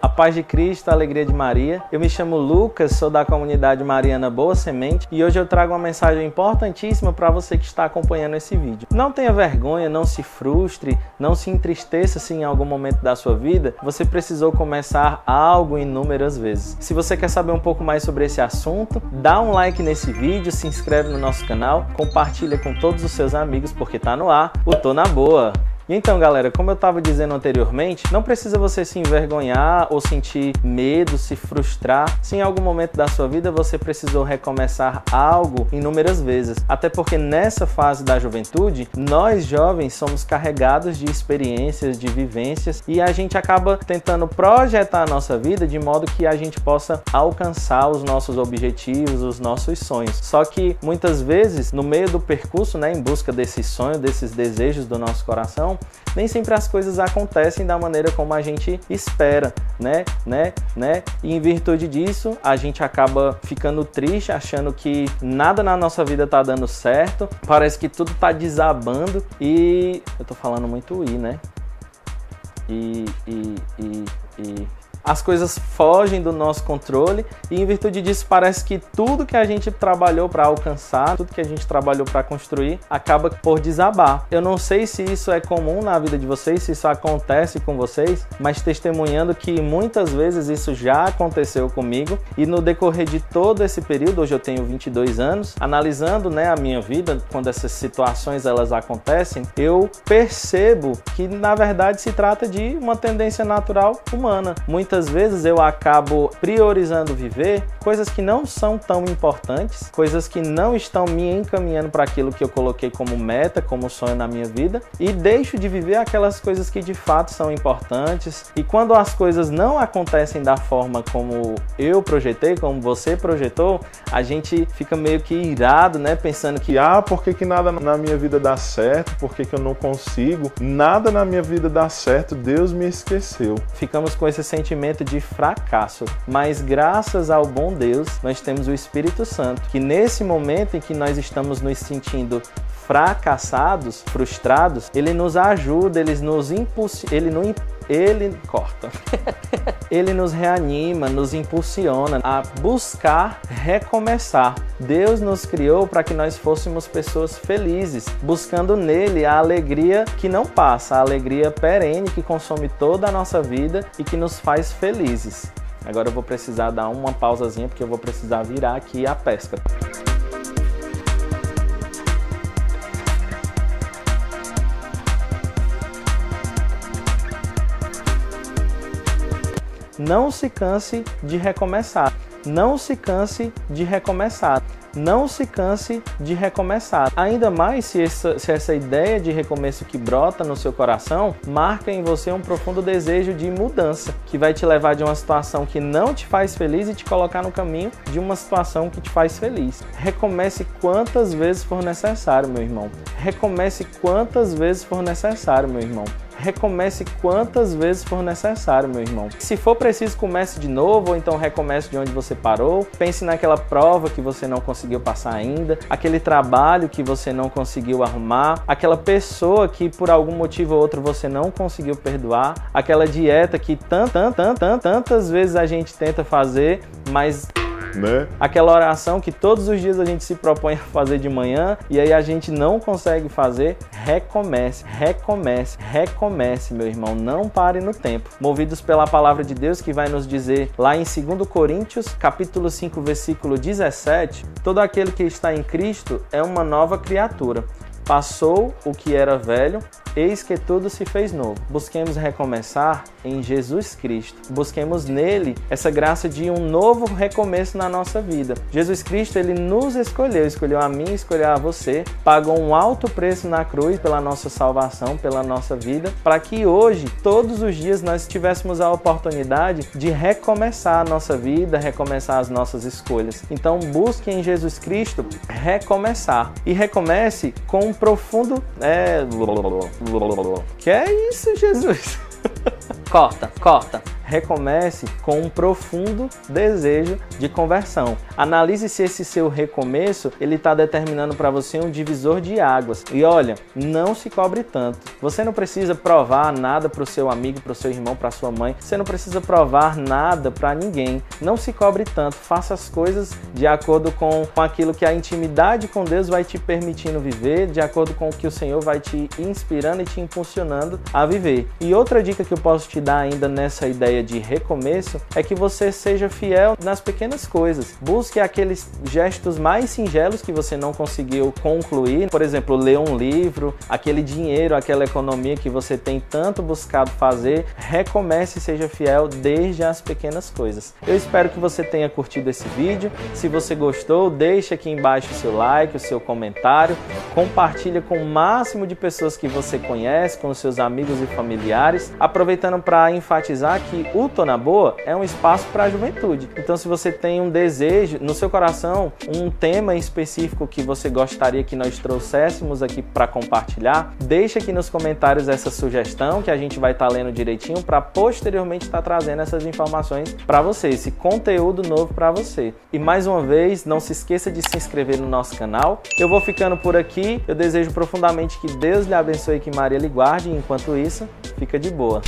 A paz de Cristo, a alegria de Maria. Eu me chamo Lucas, sou da comunidade Mariana Boa Semente e hoje eu trago uma mensagem importantíssima para você que está acompanhando esse vídeo. Não tenha vergonha, não se frustre, não se entristeça se em algum momento da sua vida você precisou começar algo inúmeras vezes. Se você quer saber um pouco mais sobre esse assunto, dá um like nesse vídeo, se inscreve no nosso canal, compartilha com todos os seus amigos porque tá no ar o Tô na Boa. E então, galera, como eu estava dizendo anteriormente, não precisa você se envergonhar ou sentir medo, se frustrar, se em algum momento da sua vida você precisou recomeçar algo inúmeras vezes. Até porque nessa fase da juventude, nós jovens somos carregados de experiências, de vivências e a gente acaba tentando projetar a nossa vida de modo que a gente possa alcançar os nossos objetivos, os nossos sonhos. Só que muitas vezes, no meio do percurso, né, em busca desses sonhos, desses desejos do nosso coração, nem sempre as coisas acontecem da maneira como a gente espera, né? Né? Né? E em virtude disso, a gente acaba ficando triste, achando que nada na nossa vida tá dando certo, parece que tudo tá desabando e eu tô falando muito i, né? E e e e as coisas fogem do nosso controle e em virtude disso parece que tudo que a gente trabalhou para alcançar, tudo que a gente trabalhou para construir, acaba por desabar. Eu não sei se isso é comum na vida de vocês, se isso acontece com vocês, mas testemunhando que muitas vezes isso já aconteceu comigo e no decorrer de todo esse período, hoje eu tenho 22 anos, analisando, né, a minha vida quando essas situações elas acontecem, eu percebo que na verdade se trata de uma tendência natural humana. Muitas muitas vezes eu acabo priorizando viver coisas que não são tão importantes, coisas que não estão me encaminhando para aquilo que eu coloquei como meta, como sonho na minha vida, e deixo de viver aquelas coisas que de fato são importantes. E quando as coisas não acontecem da forma como eu projetei, como você projetou, a gente fica meio que irado, né? Pensando que, ah, por que, que nada na minha vida dá certo? Por que, que eu não consigo? Nada na minha vida dá certo, Deus me esqueceu. Ficamos com esse sentimento sentimento de fracasso, mas graças ao bom Deus, nós temos o Espírito Santo, que nesse momento em que nós estamos nos sentindo fracassados, frustrados, ele nos ajuda, ele nos impulsa, ele ele corta. ele nos reanima, nos impulsiona a buscar recomeçar. Deus nos criou para que nós fôssemos pessoas felizes, buscando nele a alegria que não passa, a alegria perene que consome toda a nossa vida e que nos faz felizes. Agora eu vou precisar dar uma pausazinha porque eu vou precisar virar aqui a pesca. Não se canse de recomeçar. Não se canse de recomeçar. Não se canse de recomeçar. Ainda mais se essa, se essa ideia de recomeço que brota no seu coração marca em você um profundo desejo de mudança, que vai te levar de uma situação que não te faz feliz e te colocar no caminho de uma situação que te faz feliz. Recomece quantas vezes for necessário, meu irmão. Recomece quantas vezes for necessário, meu irmão recomece quantas vezes for necessário, meu irmão. Se for preciso, comece de novo, ou então recomece de onde você parou. Pense naquela prova que você não conseguiu passar ainda, aquele trabalho que você não conseguiu arrumar, aquela pessoa que por algum motivo ou outro você não conseguiu perdoar, aquela dieta que tantas, tantas, tantas vezes a gente tenta fazer, mas né? Aquela oração que todos os dias a gente se propõe a fazer de manhã e aí a gente não consegue fazer, recomece, recomece, recomece, meu irmão, não pare no tempo. Movidos pela palavra de Deus que vai nos dizer lá em 2 Coríntios, capítulo 5, versículo 17, todo aquele que está em Cristo é uma nova criatura. Passou o que era velho, eis que tudo se fez novo. Busquemos recomeçar em Jesus Cristo. Busquemos nele essa graça de um novo recomeço na nossa vida. Jesus Cristo, ele nos escolheu, escolheu a mim, escolheu a você, pagou um alto preço na cruz pela nossa salvação, pela nossa vida, para que hoje, todos os dias, nós tivéssemos a oportunidade de recomeçar a nossa vida, recomeçar as nossas escolhas. Então, busque em Jesus Cristo recomeçar e recomece com profundo. É. Que é isso, Jesus? corta, corta. Recomece com um profundo desejo de conversão. Analise se esse seu recomeço ele está determinando para você um divisor de águas. E olha, não se cobre tanto. Você não precisa provar nada para o seu amigo, para o seu irmão, para sua mãe. Você não precisa provar nada para ninguém. Não se cobre tanto. Faça as coisas de acordo com, com aquilo que a intimidade com Deus vai te permitindo viver, de acordo com o que o Senhor vai te inspirando e te impulsionando a viver. E outra dica que eu posso te dar ainda nessa ideia de recomeço é que você seja fiel nas pequenas coisas. Busque aqueles gestos mais singelos que você não conseguiu concluir, por exemplo, ler um livro, aquele dinheiro, aquela economia que você tem tanto buscado fazer, recomece e seja fiel desde as pequenas coisas. Eu espero que você tenha curtido esse vídeo. Se você gostou, deixe aqui embaixo o seu like, o seu comentário, compartilha com o máximo de pessoas que você conhece, com os seus amigos e familiares, aproveitando para enfatizar que o Tô na Boa é um espaço para a juventude. Então, se você tem um desejo no seu coração, um tema específico que você gostaria que nós trouxéssemos aqui para compartilhar, deixa aqui nos comentários essa sugestão que a gente vai estar tá lendo direitinho para posteriormente estar tá trazendo essas informações para você, esse conteúdo novo para você. E mais uma vez, não se esqueça de se inscrever no nosso canal. Eu vou ficando por aqui. Eu desejo profundamente que Deus lhe abençoe e que Maria lhe guarde. Enquanto isso, fica de boa.